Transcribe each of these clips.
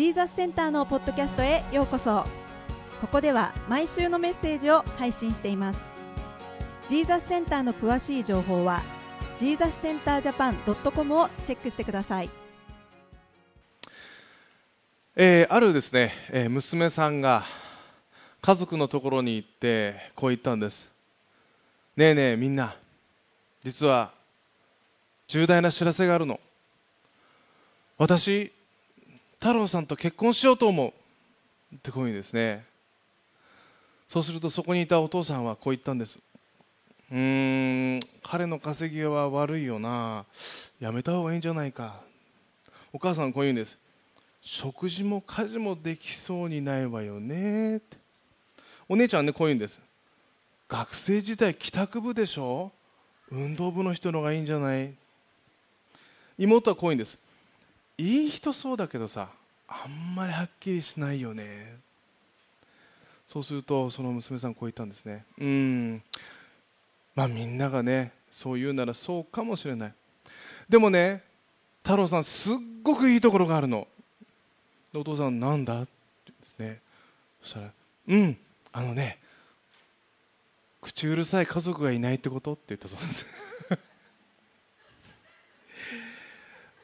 ジーザスセンターのポッドキャストへようこそ。ここでは毎週のメッセージを配信しています。ジーザスセンターの詳しい情報はジーザスセンタージャパン .com をチェックしてください。えーあるですね、えー娘さんが家族のところに行ってこう言ったんです。ねえねえみんな実は重大な知らせがあるの。私太郎さんと結婚しようと思うってこういうふうにですね。そうするとそこにいたお父さんはこう言ったんです。うーん彼の稼ぎは悪いよな。やめた方がいいんじゃないか。お母さんこう言うんです。食事も家事もできそうにないわよねって。お姉ちゃんねこう言うんです。学生時代帰宅部でしょ。運動部の人の方がいいんじゃない。妹はこう言うんです。いい人そうだけどさあんまりはっきりしないよね。そうするとその娘さんこう言ったんですね。うん。まあみんながねそう言うならそうかもしれない。でもね太郎さんすっごくいいところがあるの。お父さんなんだって言うんですね。そしたらうんあのね口うるさい家族がいないってことって言ったそうです。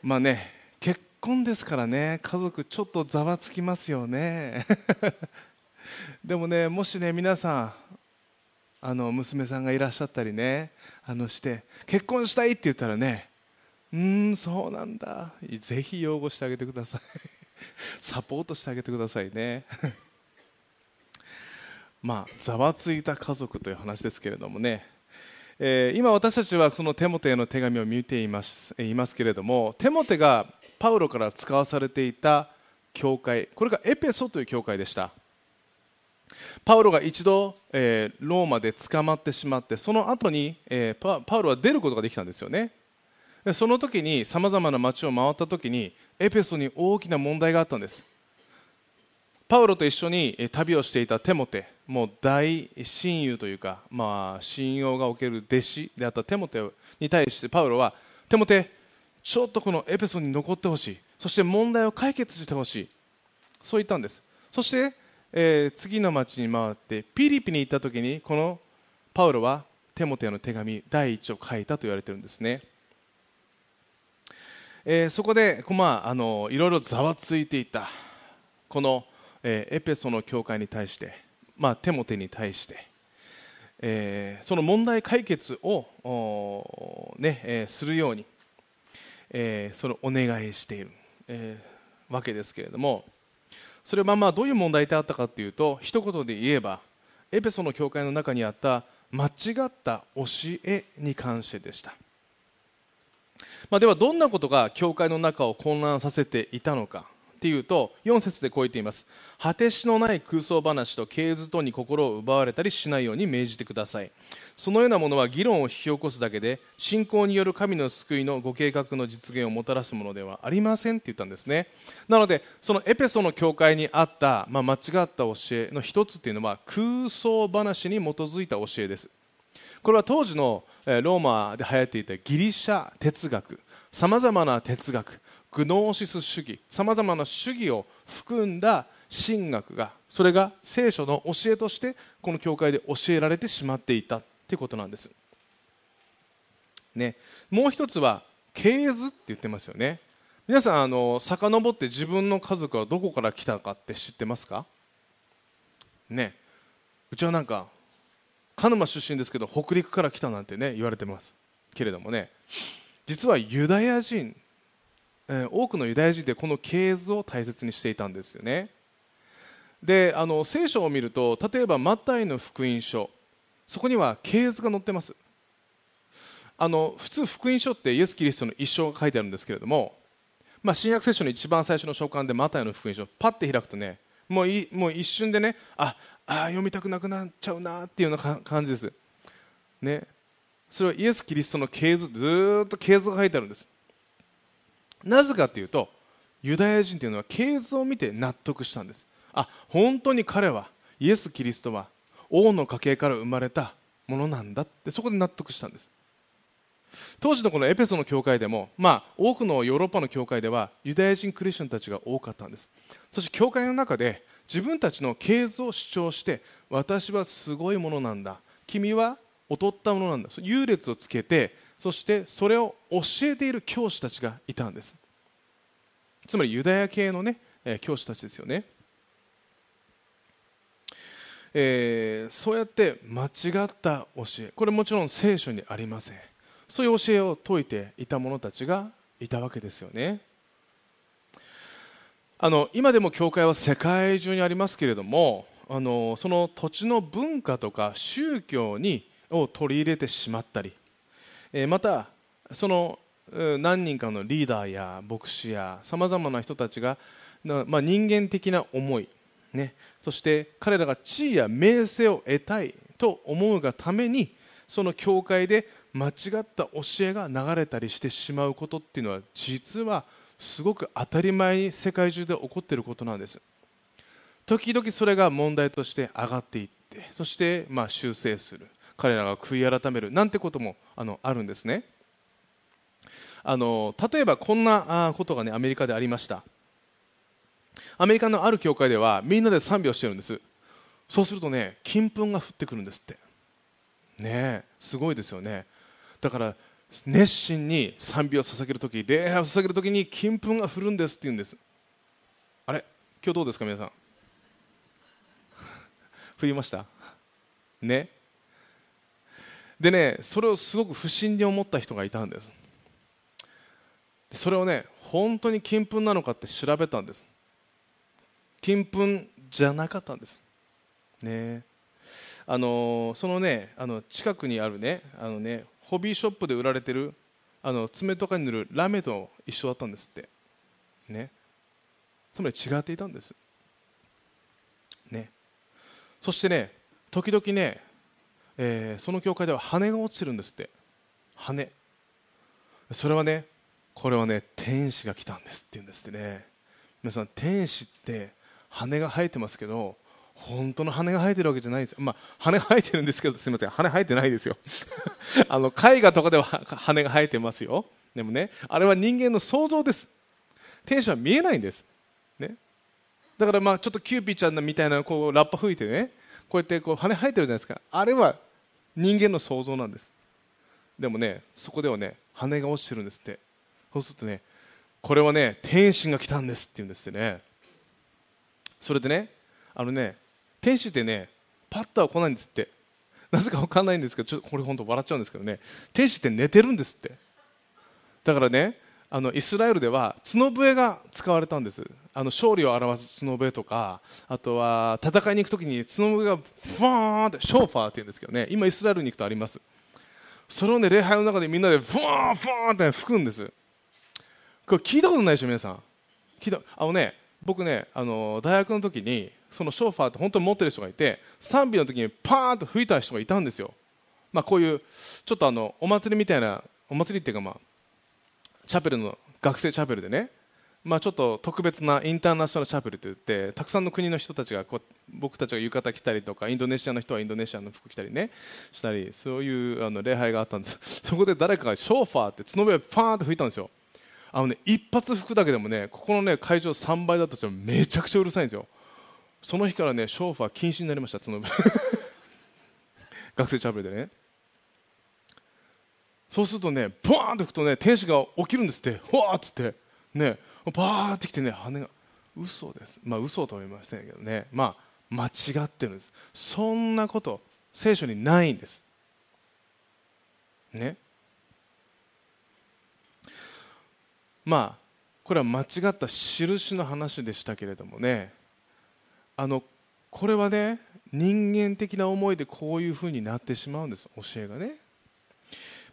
まあね婚ですからね。家族ちょっとざわつきますよね。でもねもしね皆さんあの娘さんがいらっしゃったりねあのして結婚したいって言ったらねうんそうなんだ。ぜひ擁護してあげてください。サポートしてあげてくださいね。まあざわついた家族という話ですけれどもね、えー今私たちはそのテモテへの手紙を見ていますえいますけれどもテモテがパウロから使わされていた教会。これがエペソという教会でした。パウロが一度、えーローマで捕まってしまってその後に、えーパパウロは出ることができたんですよね。でその時にさまざまな町を回った時にエペソに大きな問題があったんです。パウロと一緒に旅をしていたテモテもう大親友というか、まあ、信用がおける弟子であったテモテに対してパウロはテモテちょっとこのエペソに残ってほしい。そして問題を解決してほしい。そう言ったんです。そして、えー次の町に回ってピリピに行った時にこのパウロはテモテへの手紙第一を書いたと言われているんですね。えーそこで、まあ、あのいろいろざわついていた。この、えーエペソの教会に対して、まあ、テモテに対して、えーその問題解決を、ねえーするように、えーそのお願いしている、えーわけですけれどもそれはまあどういう問題であったかというと一言で言えばエペソの教会の中にあった間違った教えに関してでした。まあ、ではどんなことが教会の中を混乱させていたのかっていうと4節でこう言っています。果てしのない空想話と経図等に心を奪われたりしないように命じてください。そのようなものは議論を引き起こすだけで信仰による神の救いのご計画の実現をもたらすものではありませんって言ったんですね。なのでそのエペソの教会にあった、まあ、間違った教えの一つっていうのは空想話に基づいた教えです。これは当時のローマで流行っていたギリシャ哲学さまざまな哲学グノーシス主義さまざまな主義を含んだ神学がそれが聖書の教えとしてこの教会で教えられてしまっていたということなんです、ね、もう一つは系図って言ってますよね。皆さんあの遡って自分の家族はどこから来たかって知ってますか？ねうちはなんか鹿沼出身ですけど北陸から来たなんてね言われてますけれどもね。実はユダヤ人、多くのユダヤ人でこの系図を大切にしていたんですよね。であの聖書を見ると例えばマタイの福音書。そこには系図が載ってます。あの普通福音書ってイエス・キリストの一生が書いてあるんですけれども、まあ、新約聖書の一番最初の書簡でマタイの福音書パッて開くとねもういもう一瞬でねああ読みたくなくなっちゃうなっていうような感じです。ね。それはイエス・キリストの系図ずっと系図が書いてあるんです。なぜかというとユダヤ人というのは系図を見て納得したんです。あ本当に彼はイエス・キリストは王の家系から生まれたものなんだってそこで納得したんです。当時のこのエペソの教会でも、まあ、多くのヨーロッパの教会ではユダヤ人クリスチャンたちが多かったんです。そして教会の中で自分たちの系図を主張して私はすごいものなんだ。君は劣ったものなんだ。優劣をつけてそしてそれを教えている教師たちがいたんです。つまりユダヤ系の、ね、教師たちですよね。えー、そうやって間違った教え。これもちろん聖書にありません。そういう教えを説いていた者たちがいたわけですよね。あの今でも教会は世界中にありますけれどもあのその土地の文化とか宗教にを取り入れてしまったり、え、またその何人かのリーダーや牧師やさまざまな人たちが、まあ、人間的な思いね、そして彼らが地位や名声を得たいと思うがためにその教会で間違った教えが流れたりしてしまうことっていうのは実はすごく当たり前に世界中で起こっていることなんです。時々それが問題として上がっていってそしてまあ修正する。彼らが悔い改めるなんてこともあのあるんですね。あの例えばこんなことがねアメリカでありました。アメリカのある教会ではみんなで賛美をしてるんです。そうするとね金粉が降ってくるんですって。ねすごいですよね。だから熱心に賛美を捧げるとき礼拝を捧げるときに金粉が降るんですって言うんです。あれ？今日どうですか皆さん？降りました？ね？でねそれをすごく不審に思った人がいたんです。それをね本当に金粉なのかって調べたんです。金粉じゃなかったんです。ね。あのそのねあの近くにあるねあのねホビーショップで売られてるあの爪とかに塗るラメと一緒だったんですって。ね。つまり違っていたんです。ね。そしてね時々ね、えー、その教会では羽が落ちてるんですって。羽。それはねこれはね天使が来たんですって言うんですってね。皆さん天使って羽が生えてますけど本当の羽が生えてるわけじゃないですよ、まあ、羽が生えてるんですけどすみません羽生えてないですよ。あの絵画とかでは羽が生えてますよ。でもねあれは人間の想像です。天使は見えないんです、ね、だからまあちょっとキューピーちゃんみたいなこうラッパ吹いてねこうやってこう羽生えてるじゃないですか。あれは人間の想像なんです。でもねそこではね羽が落ちてるんですって。そうするとねこれはね天使が来たんですって言うんですってね。それでねあのね天使ってねパッとは来ないんですって。なぜか分かんないんですけどちょっとこれ本当笑っちゃうんですけどね。天使って寝てるんですって。だからねあのイスラエルでは角笛が使われたんです。あの勝利を表す角笛とかあとは戦いに行く時に角笛がファーンってショーファーって言うんですけどね。今イスラエルに行くとあります。それをね礼拝の中でみんなでフワーンフワーンって吹くんです。これ聞いたことないでしょ皆さん。聞いたあのね僕ねあの大学の時にそのショーファーって本当に持ってる人がいて賛美の時にパーンと吹いた人がいたんですよ、まあ、こういうちょっとあのお祭りみたいなお祭りっていうかまあチャペルの学生チャペルでね。まあ、ちょっと特別なインターナショナルチャペルといってたくさんの国の人たちがこう僕たちが浴衣着たりとかインドネシアの人はインドネシアの服着たりね。したりそういうあの礼拝があったんです。そこで誰かがショーファーって角笛をパーンと吹いたんですよ。あのね一発吹くだけでもねここのね会場3倍だったとめちゃくちゃうるさいんですよ。その日からねショーファー禁止になりました角笛 学生チャペルでね。そうするとねボーンと吹くとね天使が起きるんですって。ほわーっつって。ね。バーってきてね羽が嘘です。まあ嘘とは言いませんけどね。まあ間違ってるんです。そんなこと聖書にないんです。ね。まあこれは間違った印の話でしたけれどもね。あのこれはね人間的な思いでこういうふうになってしまうんです。教えがね。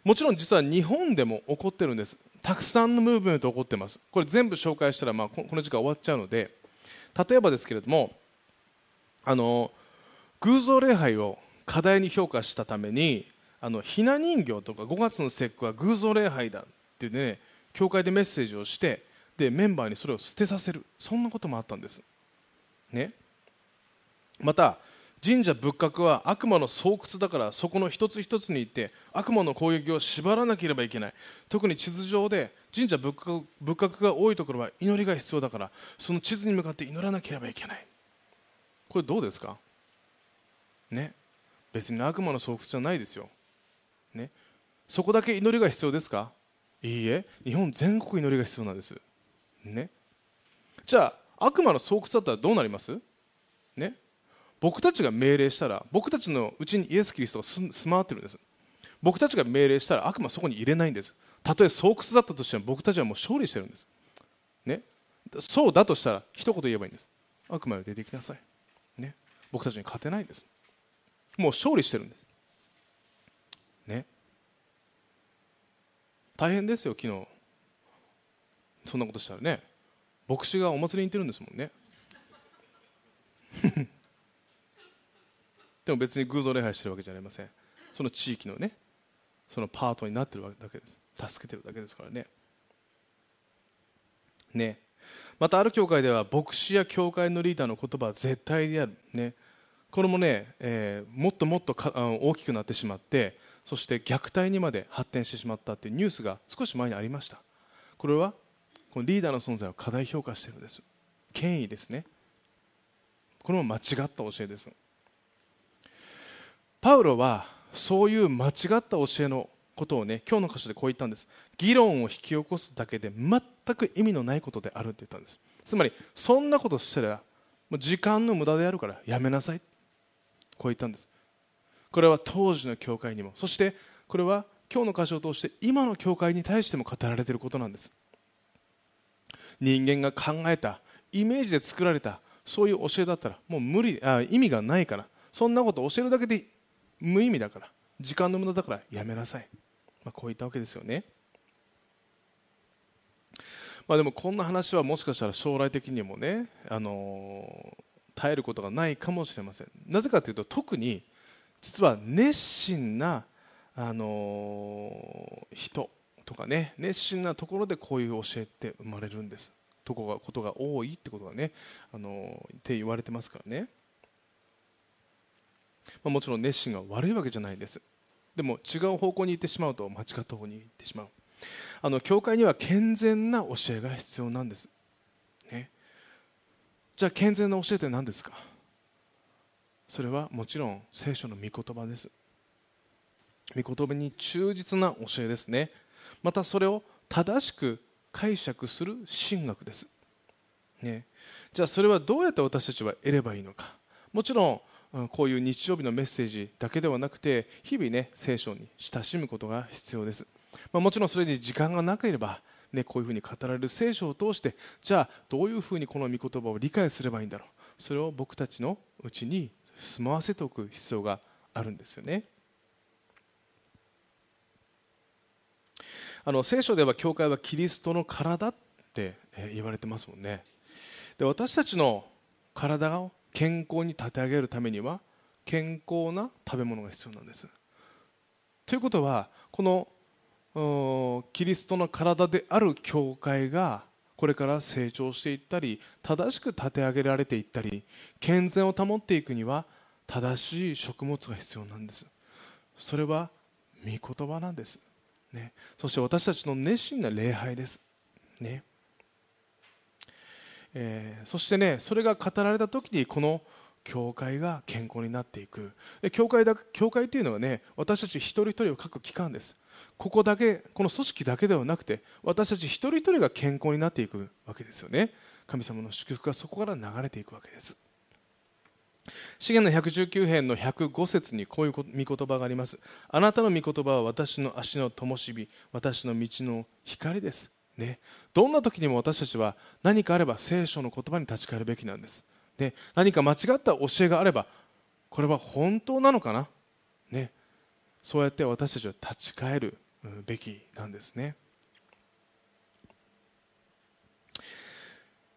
もちろん実は日本でも起こってるんです。たくさんのムーブメント起こってます。これ全部紹介したら、まあ、この時間終わっちゃうので。例えばですけれどもあの偶像礼拝を課題に評価したためにあのひな人形とか5月の節句は偶像礼拝だってね教会でメッセージをしてでメンバーにそれを捨てさせる。そんなこともあったんです、ね、また神社仏閣は悪魔の巣窟だからそこの一つ一つに行って悪魔の攻撃を縛らなければいけない。特に地図上で神社仏閣が多いところは祈りが必要だからその地図に向かって祈らなければいけない。これどうですか？ね？別に悪魔の巣窟じゃないですよ、ね、そこだけ祈りが必要ですか？いいえ。日本全国祈りが必要なんです。ね？じゃあ悪魔の巣窟だったらどうなります？ね？僕たちが命令したら僕たちのうちにイエス・キリストが住まわってるんです。僕たちが命令したら悪魔はそこに入れないんです。たとえ巣窟だったとしても僕たちはもう勝利してるんです。ね。そうだとしたら一言言えばいいんです。悪魔よ出てきなさい。ね。僕たちに勝てないんです。もう勝利してるんです。ね。大変ですよ昨日。そんなことしたらね。牧師がお祭りに行ってるんですもんね。でも別に偶像礼拝してるわけじゃありません。その地域のねそのパートになってるだけです。助けてるだけですからね。ね。またある教会では牧師や教会のリーダーの言葉は絶対である。ね。これもね、えー、もっともっと大きくなってしまってそして虐待にまで発展してしまったというニュースが少し前にありました。これはこのリーダーの存在を過大評価しているんです。権威ですね。これも間違った教えです。パウロはそういう間違った教えのことをね今日の箇所でこう言ったんです。議論を引き起こすだけで全く意味のないことであるって言ったんです。つまりそんなことしたらもう時間の無駄であるからやめなさい。こう言ったんです。これは当時の教会にもそしてこれは今日の箇所を通して今の教会に対しても語られていることなんです。人間が考えたイメージで作られたそういう教えだったらもう無理あ意味がないからそんなこと教えるだけで無意味だから。時間の無駄だからやめなさい、まあ、こういったわけですよね。まあ、でもこんな話はもしかしたら将来的にもね、あの耐えることがないかもしれません。なぜかというと特に実は熱心な、あの人とかね熱心なところでこういう教えって生まれるんです。とこがことが多いってことがね、あのって言われてますからね、まあ、もちろん熱心が悪いわけじゃないんです。でも違う方向に行ってしまうと間違った方に行ってしまう。あの教会には健全な教えが必要なんです、ね、じゃあ健全な教えって何ですか？それはもちろん聖書の御言葉です。御言葉に忠実な教えですね。またそれを正しく解釈する神学です、ね、じゃあそれはどうやって私たちは得ればいいのか。もちろんこういう日曜日のメッセージだけではなくて日々ね聖書に親しむことが必要です、まあ、もちろんそれに時間がなければね、こういうふうに語られる聖書を通してじゃあどういうふうにこの御言葉を理解すればいいんだろう。それを僕たちのうちに住まわせておく必要があるんですよね。あの聖書では教会はキリストの体って言われてますもんね。で私たちの体を健康に立て上げるためには健康な食べ物が必要なんです。ということはこのキリストの体である教会がこれから成長していったり正しく立て上げられていったり健全を保っていくには正しい食物が必要なんです。それは御言葉なんです、ね、そして私たちの熱心な礼拝です、ね。えー、そしてねそれが語られた時にこの教会が健康になっていく。教会だ教会というのはね私たち一人一人を書く機関です。ここだけこの組織だけではなくて私たち一人一人が健康になっていくわけですよね。神様の祝福がそこから流れていくわけです。資源の119編の105節にこういう御言葉があります。あなたの御言葉は私の足の灯火私の道の光です。ね、どんな時にも私たちは何かあれば聖書の言葉に立ち返るべきなんです。で何か間違った教えがあればこれは本当なのかな、ね、そうやって私たちは立ち返るべきなんですね。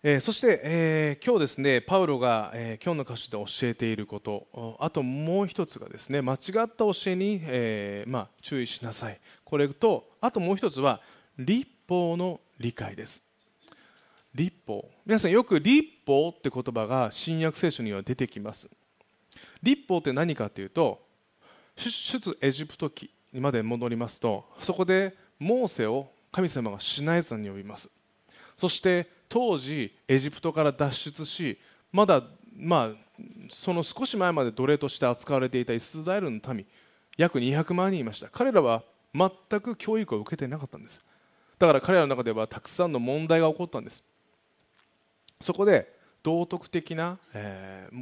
えー、そして、えー、今日ですねパウロが、えー、今日の箇所で教えていること。あともう一つがですね間違った教えに、えまあ、注意しなさい。これとあともう一つは立法の理解です。立法。皆さんよく立法って言葉が新約聖書には出てきます。立法って何かというと出エジプト記まで戻りますとそこでモーセを神様がシナイ山に呼びます。そして当時エジプトから脱出しまだまあその少し前まで奴隷として扱われていたイスラエルの民約200万人いました。彼らは全く教育を受けていなかったんです。だから彼らの中ではたくさんの問題が起こったんです。そこで道徳的な、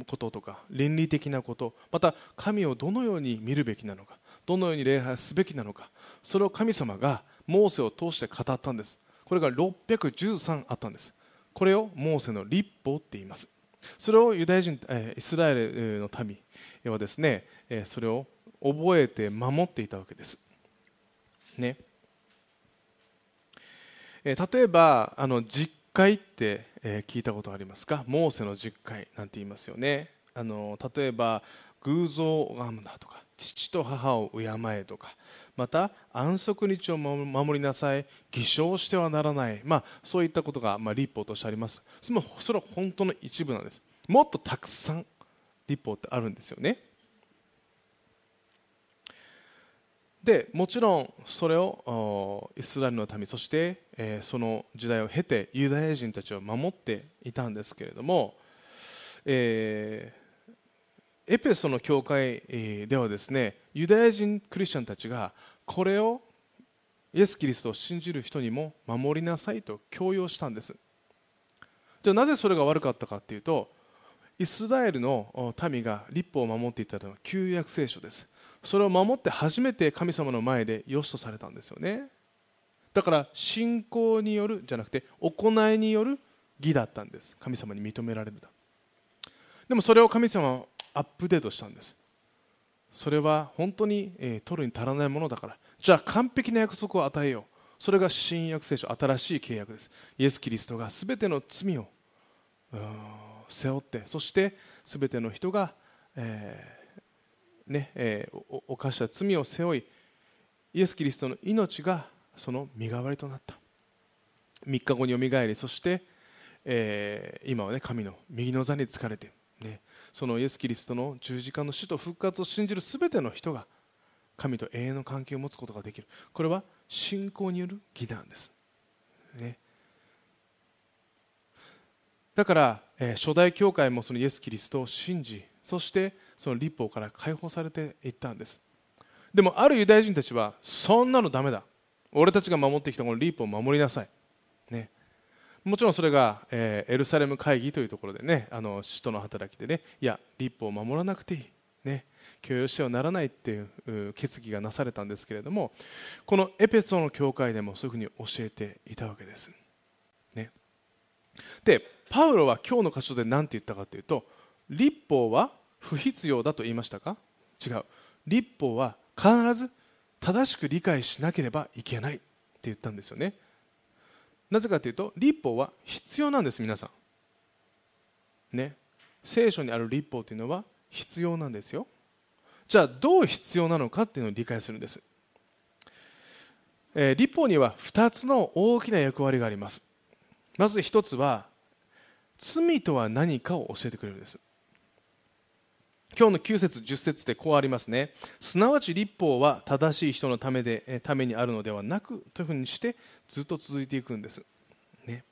こととか倫理的なことまた神をどのように見るべきなのかどのように礼拝すべきなのかそれを神様がモーセを通して語ったんです。これが613あったんです。これをモーセの立法って言います。それをユダヤ人、イスラエルの民はですね、それを覚えて守っていたわけです。ね。え、例えばあの実会って、え、聞いたことありますか？モーセの実会なんて言いますよね。あの例えば偶像を拝むなとか父と母を敬えとかまた安息日を守りなさい偽証してはならない、まあ、そういったことが、まあ、立法としてあります。それは本当の一部なんです。もっとたくさん立法ってあるんですよね。でもちろんそれをイスラエルの民そして、えー、その時代を経てユダヤ人たちを守っていたんですけれども、えー、エペソの教会ではですねユダヤ人クリスチャンたちがこれをイエス・キリストを信じる人にも守りなさいと強要したんです。じゃあなぜそれが悪かったかというとイスラエルの民が立法を守っていたのは旧約聖書です。それを守って初めて神様の前で良しとされたんですよね。だから信仰によるじゃなくて行いによる義だったんです。神様に認められるだ。でもそれを神様はアップデートしたんです。それは本当に、えー、取るに足らないものだから。じゃあ完璧な約束を与えよう。それが新約聖書新しい契約です。イエス・キリストが全ての罪を背負ってそして全ての人が、えーねえー、犯した罪を背負いイエス・キリストの命がその身代わりとなった。3日後によみがえりそして、えー、今は、ね、神の右の座に疲れて、ね、そのイエス・キリストの十字架の死と復活を信じるすべての人が神と永遠の関係を持つことができる。これは信仰による義なんです、ね、だから、えー、初代教会もそのイエス・キリストを信じそしてその立法から解放されていったんです。でもあるユダヤ人たちはそんなのダメだ。俺たちが守ってきたこの立法を守りなさい、ね、もちろんそれが、えー、エルサレム会議というところでねあの使徒の働きでねいや立法を守らなくていい、ね、許容してはならないっていう決議がなされたんですけれどもこのエペソの教会でもそういうふうに教えていたわけです、ね、でパウロは今日の箇所で何て言ったかというと立法は不必要だと言いましたか？違う。立法は必ず正しく理解しなければいけないって言ったんですよね。なぜかというと立法は必要なんです皆さん。ね。聖書にある立法というのは必要なんですよ。じゃあどう必要なのかっていうのを理解するんです、えー、立法には2つの大きな役割があります。まず1つは罪とは何かを教えてくれるんです。今日の9節10節でこうありますね。すなわち立法は正しい人のためでためにあるのではなくというふうにしてずっと続いていくんです、ね、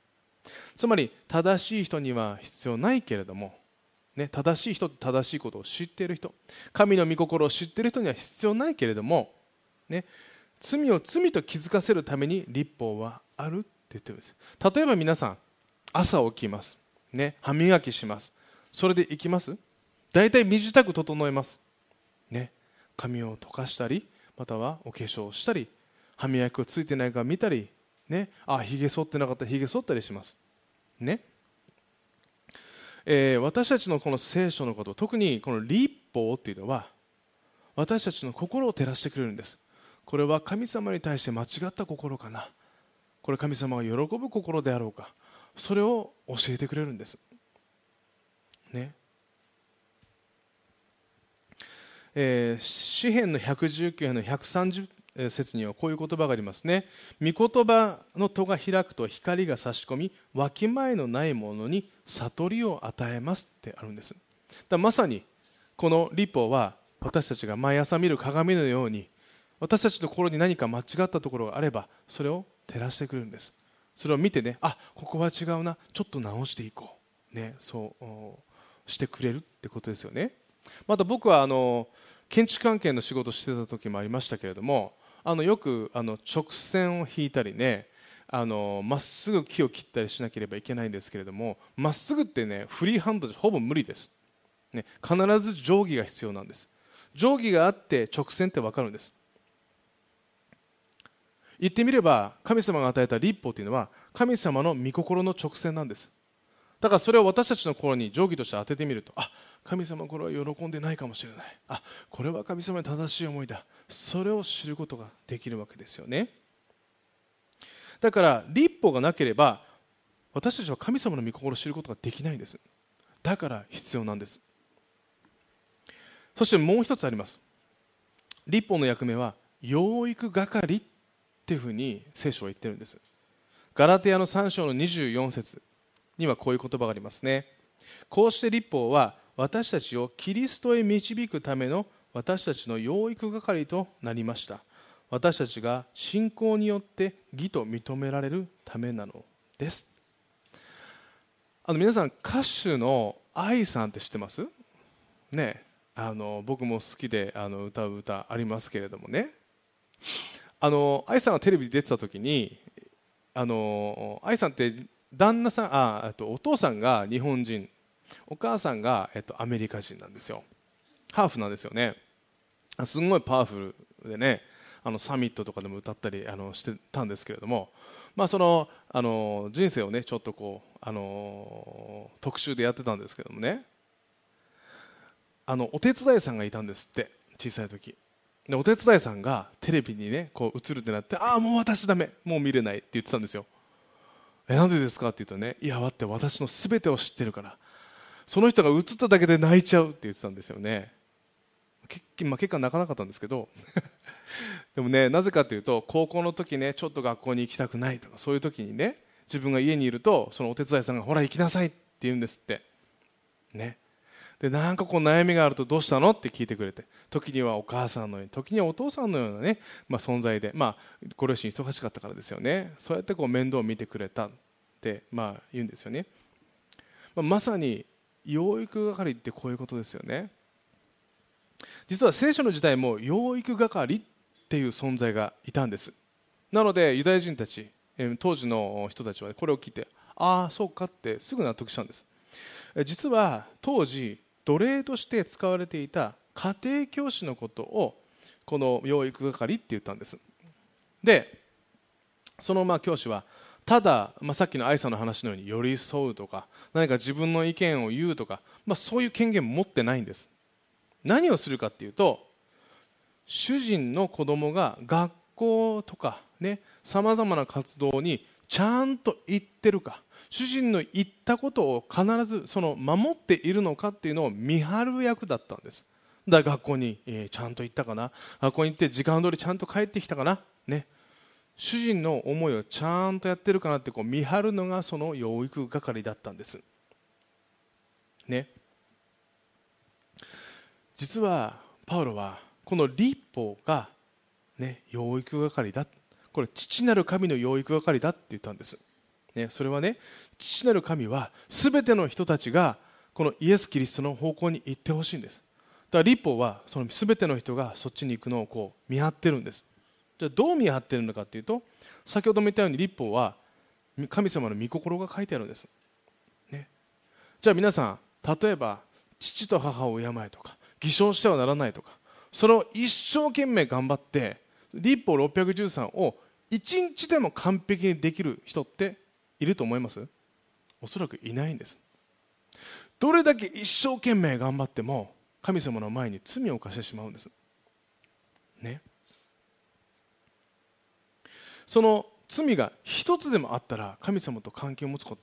つまり正しい人には必要ないけれども、ね、正しい人って正しいことを知っている人神の御心を知っている人には必要ないけれども、ね、罪を罪と気づかせるために立法はあるって言ってるんです。例えば皆さん朝起きます、ね、歯磨きします。それで行きます？大体身支度整えます、ね、髪を溶かしたりまたはお化粧をしたり歯磨きをついてないか見たり、ね、あひげ剃ってなかったらひげ剃ったりします、ね。えー、私たちのこの聖書のこと特にこの立法っていうのは私たちの心を照らしてくれるんです。これは神様に対して間違った心かな。これ神様が喜ぶ心であろうか。それを教えてくれるんです。ね。えー、詩篇の119編の130節にはこういう言葉がありますね。御言葉の戸が開くと光が差し込み、わきまえのないものに悟りを与えますってあるんです。だまさにこの立法は私たちが毎朝見る鏡のように私たちの心に何か間違ったところがあればそれを照らしてくれるんですそれを見てねあここは違うなちょっと直していこうねそうしてくれるってことですよねまた僕はあの建築関係の仕事をしてた時もありましたけれどもあのよくあの直線を引いたりねまっすぐ木を切ったりしなければいけないんですけれどもまっすぐってねフリーハンドでほぼ無理です、ね、必ず定規が必要なんです。定規があって直線って分かるんです。言ってみれば神様が与えた立法というのは神様の御心の直線なんです。だからそれを私たちの心に定規として当ててみるとあ神様これは喜んでないかもしれない。あこれは神様に正しい思いだ。それを知ることができるわけですよね。だから立法がなければ私たちは神様の御心を知ることができないんです。だから必要なんです。そしてもう一つあります。立法の役目は養育係っていうふうに聖書は言ってるんです。ガラテヤの3章の24節。にはこういう言葉がありますね。こうして立法は私たちをキリストへ導くための私たちの養育係となりました。私たちが信仰によって義と認められるためなのです。あの皆さん歌手の愛さんって知ってます？ね。あの僕も好きであの歌う歌ありますけれどもね。あの愛さんがテレビに出てた時にあの愛さんって旦那さんあとお父さんが日本人。お母さんが、えっと、アメリカ人なんですよ。ハーフなんですよね。すごいパワフルでねあのサミットとかでも歌ったりあのしてたんですけれども、まあ、そのあの人生をねちょっとこうあの特集でやってたんですけどもね。あのお手伝いさんがいたんですって小さい時。でお手伝いさんがテレビにねこう映るってなってああもう私だめもう見れないって言ってたんですよ。えなんでですか？って言うとねいや待って私の全てを知ってるから。その人が映っただけで泣いちゃうって言ってたんですよね。結,、まあ、結果泣かなかったんですけど。でもねなぜかというと高校の時ねちょっと学校に行きたくないとかそういう時にね自分が家にいるとそのお手伝いさんがほら行きなさいって言うんですって。ね。でなんかこう悩みがあるとどうしたの？って聞いてくれて。時にはお母さんのように時にはお父さんのようなね、まあ、存在で、まあ、ご両親忙しかったからですよね。そうやってこう面倒を見てくれたって、まあ、言うんですよね、まあ、まさに養育係ってこういうことですよね。実は聖書の時代も養育係っていう存在がいたんです。なのでユダヤ人たち当時の人たちはこれを聞いてああそうかってすぐ納得したんです。実は当時奴隷として使われていた家庭教師のことをこの養育係って言ったんです。でそのまあ教師はただ、まあ、さっきの愛さんの話のように寄り添うとか何か自分の意見を言うとか、まあ、そういう権限持ってないんです。何をするかっていうと主人の子供が学校とかねさまざまな活動にちゃんと行ってるか。主人の言ったことを必ずその守っているのかっていうのを見張る役だったんです。だから学校に、え、ちゃんと行ったかな。学校に行って時間通りちゃんと帰ってきたかな。ね。主人の思いをちゃんとやってるかなってこう見張るのがその養育係だったんです。ね。実はパウロはこの立法が、ね、養育係だ。これ父なる神の養育係だって言ったんです、ね、それはね父なる神は全ての人たちがこのイエス・キリストの方向に行ってほしいんです。だから立法はその全ての人がそっちに行くのをこう見張ってるんです。じゃあどう見張ってるのかというと先ほども言ったように立法は神様の御心が書いてあるんです、ね、じゃあ皆さん例えば父と母を敬えとか偽証してはならないとかそれを一生懸命頑張って立法613を一日でも完璧にできる人っていると思います？おそらくいないんです。どれだけ一生懸命頑張っても神様の前に罪を犯してしまうんです。ね。その罪が一つでもあったら神様と関係を持つこ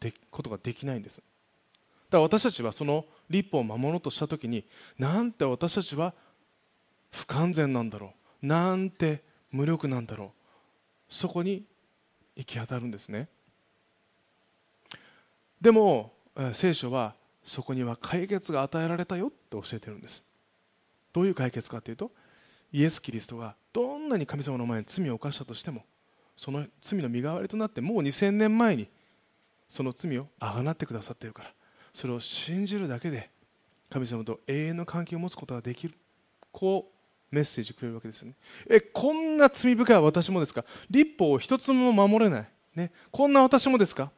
とができないんです。だから私たちはその立法を守ろうとした時になんて私たちは不完全なんだろう。なんて無力なんだろう。そこに行き当たるんですね。でも聖書はそこには解決が与えられたよって教えてるんです。どういう解決かというとイエス・キリストがどんなに神様の前に罪を犯したとしてもその罪の身代わりとなってもう2000年前にその罪をあがなってくださっているからそれを信じるだけで神様と永遠の関係を持つことができる。こうメッセージくれるわけですよね。えこんな罪深い私もですか？立法を一つも守れない、ね、こんな私もですか？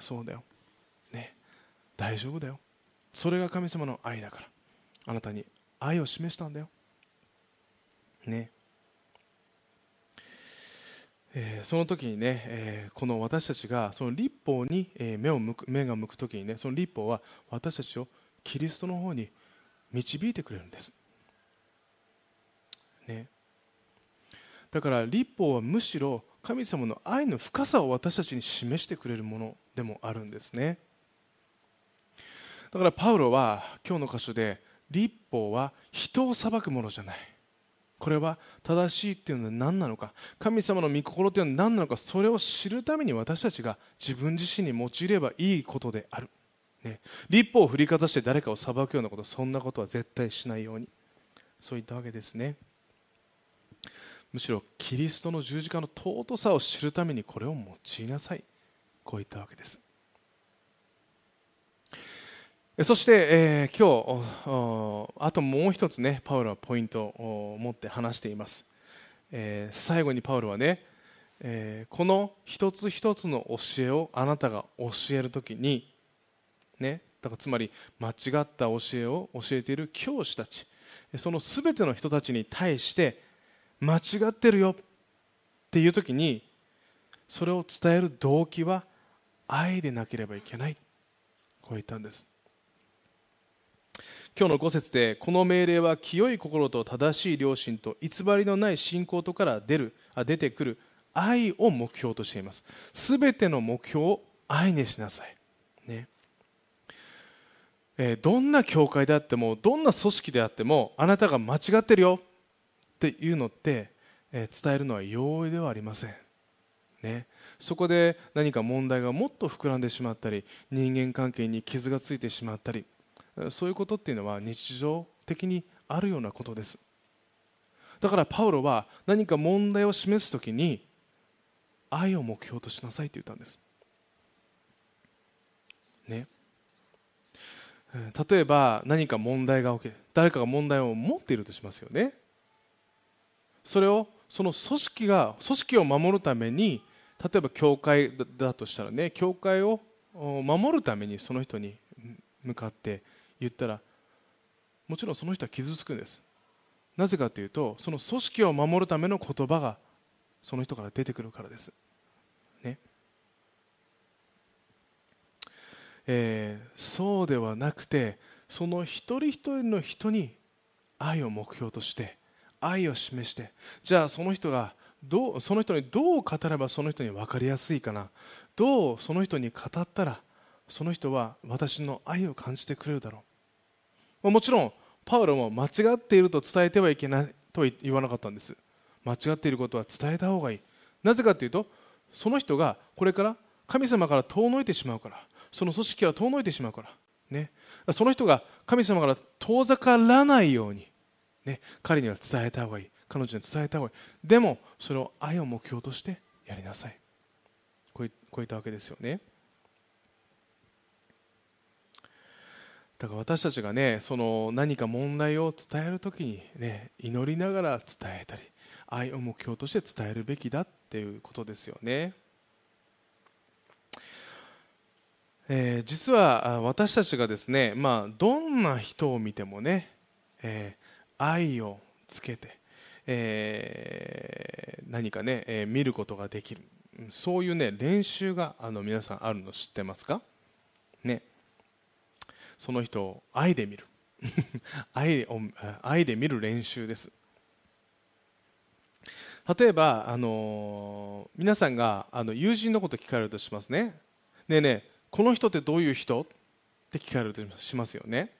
そうだよ、大丈夫だよ。それが神様の愛だから。あなたに愛を示したんだよ。ね。えー、その時にね、えー、この私たちがその立法に、えー、目を向く目が向く時にねその立法は私たちをキリストの方に導いてくれるんです、ね、だから立法はむしろ神様の愛の深さを私たちに示してくれるものでもあるんですね。だからパウロは今日の箇所で立法は人を裁くものじゃない。これは正しいっていうのは何なのか。神様の御心というのは何なのか。それを知るために私たちが自分自身に用いればいいことである、ね、立法を振りかざして誰かを裁くようなことそんなことは絶対しないように。そういったわけですね。むしろキリストの十字架の尊さを知るためにこれを用いなさい。こういったわけです。そして、えー、今日あともう一つねパウロはポイントを持って話しています、えー、最後にパウロはね、えー、この一つ一つの教えをあなたが教えるときにねだからつまり間違った教えを教えている教師たちそのすべての人たちに対して間違ってるよっていうときにそれを伝える動機は愛でなければいけない。こう言ったんです。今日の5節でこの命令は清い心と正しい良心と偽りのない信仰とから出るあ出てくる愛を目標としています。すべての目標を愛にしなさい、ね。えー、どんな教会であってもどんな組織であってもあなたが間違ってるよ。っていうのって、えー、伝えるのは容易ではありません、ね、そこで何か問題がもっと膨らんでしまったり人間関係に傷がついてしまったりそういうことっていうのは日常的にあるようなことです。だからパウロは何か問題を示す時に愛を目標としなさいと言ったんです。ね。例えば何か問題が起きる誰かが問題を持っているとしますよね。それをその組織が組織を守るために例えば教会だとしたらね教会を守るためにその人に向かって言ったらもちろんその人は傷つくんです。なぜかというとその組織を守るための言葉がその人から出てくるからです。ね。えー、そうではなくてその一人一人の人に愛を目標として愛を示してじゃあその人がどうその人にどう語ればその人に分かりやすいかな。どうその人に語ったらその人は私の愛を感じてくれるだろう。もちろんパウロも間違っていると伝えてはいけないとは言わなかったんです。間違っていることは伝えた方がいい。なぜかというとその人がこれから神様から遠のいてしまうから。その組織は遠のいてしまうから、ね、その人が神様から遠ざからないように、ね、彼には伝えた方がいい。彼女に伝えた方がいい。でもそれを愛を目標としてやりなさいこういったわけですよね。だから私たちがねその何か問題を伝える時にね祈りながら伝えたり愛を目標として伝えるべきだっていうことですよね、えー、実は私たちがですね、まあ、どんな人を見てもね、えー、愛をつけて、えー、何かね、え見ることができる。そういうね練習があの皆さんあるの知ってますか？その人を愛で見る。愛愛で見る練習です。例えば、あの、皆さんがあの友人のこと聞かれるとしますね。ねえねえこの人ってどういう人？って聞かれるとしますよね。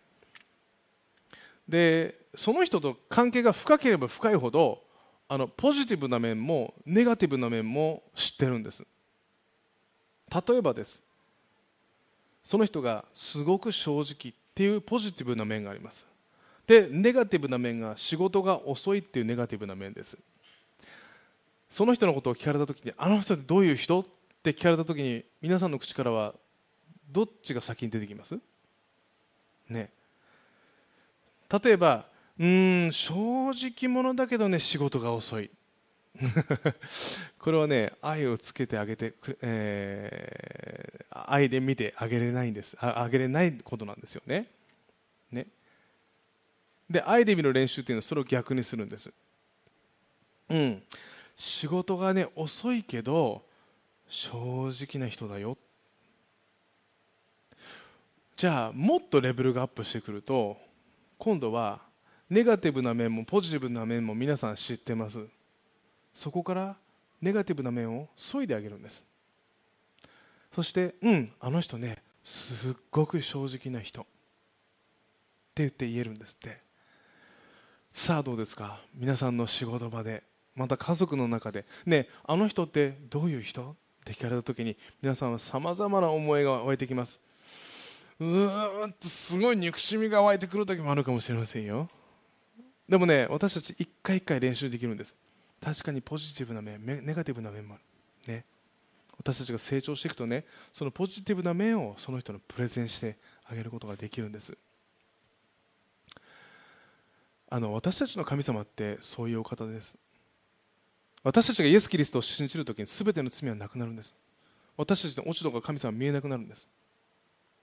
でその人と関係が深ければ深いほどあのポジティブな面もネガティブな面も知ってるんです。例えばです。その人がすごく正直っていうポジティブな面があります。でネガティブな面が仕事が遅いっていうネガティブな面です。その人のことを聞かれた時にあの人ってどういう人って聞かれた時に皆さんの口からはどっちが先に出てきます？ね。例えばうん正直者だけどね仕事が遅い。これはね愛をつけてあげて、えー、愛で見てあげれないんです。あげれないことなんですよね。ね。で愛で見る練習っていうのはそれを逆にするんです。うん。仕事がね遅いけど正直な人だよ。じゃあもっとレベルがアップしてくると今度はネガティブな面もポジティブな面も皆さん知ってます。そこからネガティブな面を削いであげるんです。そしてうんあの人ねすっごく正直な人。って言って言えるんですって。さあどうですか？皆さんの仕事場で。また家族の中で。ねあの人ってどういう人？って聞かれた時に皆さんはさまざまな思いが湧いてきます。うーんとすごい憎しみが湧いてくる時もあるかもしれませんよ。でもね私たち一回一回練習できるんです。確かにポジティブな面ネガティブな面もある、ね、私たちが成長していくとねそのポジティブな面をその人のプレゼンしてあげることができるんです。あの私たちの神様ってそういうお方です。私たちがイエス・キリストを信じるときに全ての罪はなくなるんです。私たちの落ち度が神様は見えなくなるんです。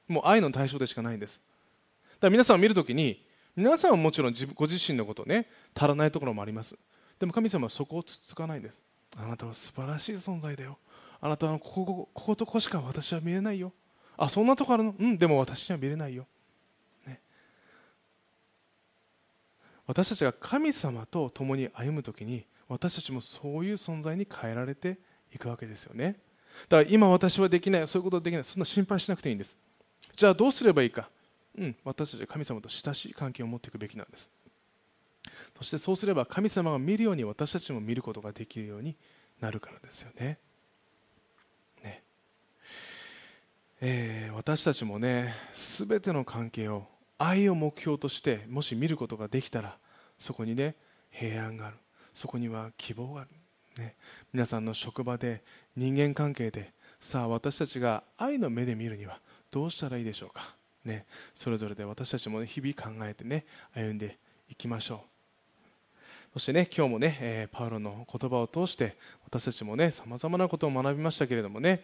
もう愛の対象でしかないんです。だから皆さんを見るときに皆さんはもちろんご自身のことね足らないところもあります。でも神様はそこをつつかないんです。あなたは素晴らしい存在だよ。あなたはこここことこしか私は見えないよ。あそんなとこあるの？うんでも私には見れないよ、ね、私たちが神様と共に歩むときに私たちもそういう存在に変えられていくわけですよね。だから今私はできないそういうことできないそんな心配しなくていいんです。じゃあどうすればいいか？うん、私たちは神様と親しい関係を持っていくべきなんです。そしてそうすれば神様が見るように私たちも見ることができるようになるからですよね。ね、えー、私たちもね全ての関係を愛を目標としてもし見ることができたらそこにね平安がある。そこには希望がある、ね、皆さんの職場で人間関係でさあ私たちが愛の目で見るにはどうしたらいいでしょうか。ね、それぞれで私たちも、ね、日々考えて、ね、歩んでいきましょう。そしてね今日もね、えー、パウロの言葉を通して私たちもねさまざまなことを学びましたけれどもね、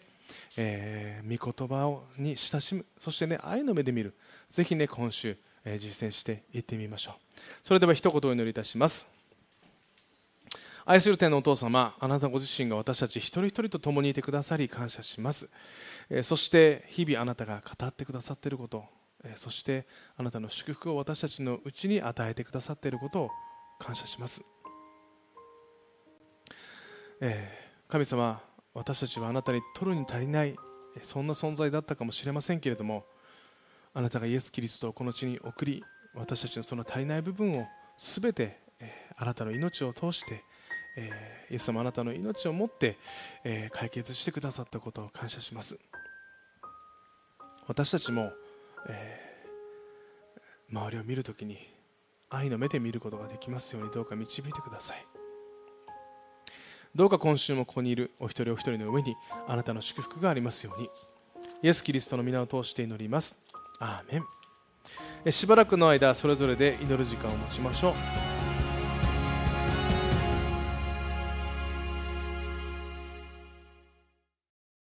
えー、御言葉をに親しむそしてね愛の目で見るぜひね今週、えー、実践していってみましょう。それでは一言お祈りいたします。愛する天のお父様あなたご自身が私たち一人一人と共にいてくださり感謝します。そして日々あなたが語ってくださっていることそしてあなたの祝福を私たちのうちに与えてくださっていることを感謝します、え神様私たちはあなたに取るに足りないそんな存在だったかもしれませんけれどもあなたがイエス・キリストをこの地に送り私たちのその足りない部分をすべてあなたの命を通してえイエス様あなたの命をもってえ解決してくださったことを感謝します。私たちも、えー、周りを見るときに愛の目で見ることができますようにどうか導いてください。どうか今週もここにいるお一人お一人の上にあなたの祝福がありますように。イエス・キリストの皆を通して祈ります。アーメン。しばらくの間それぞれで祈る時間を持ちましょう。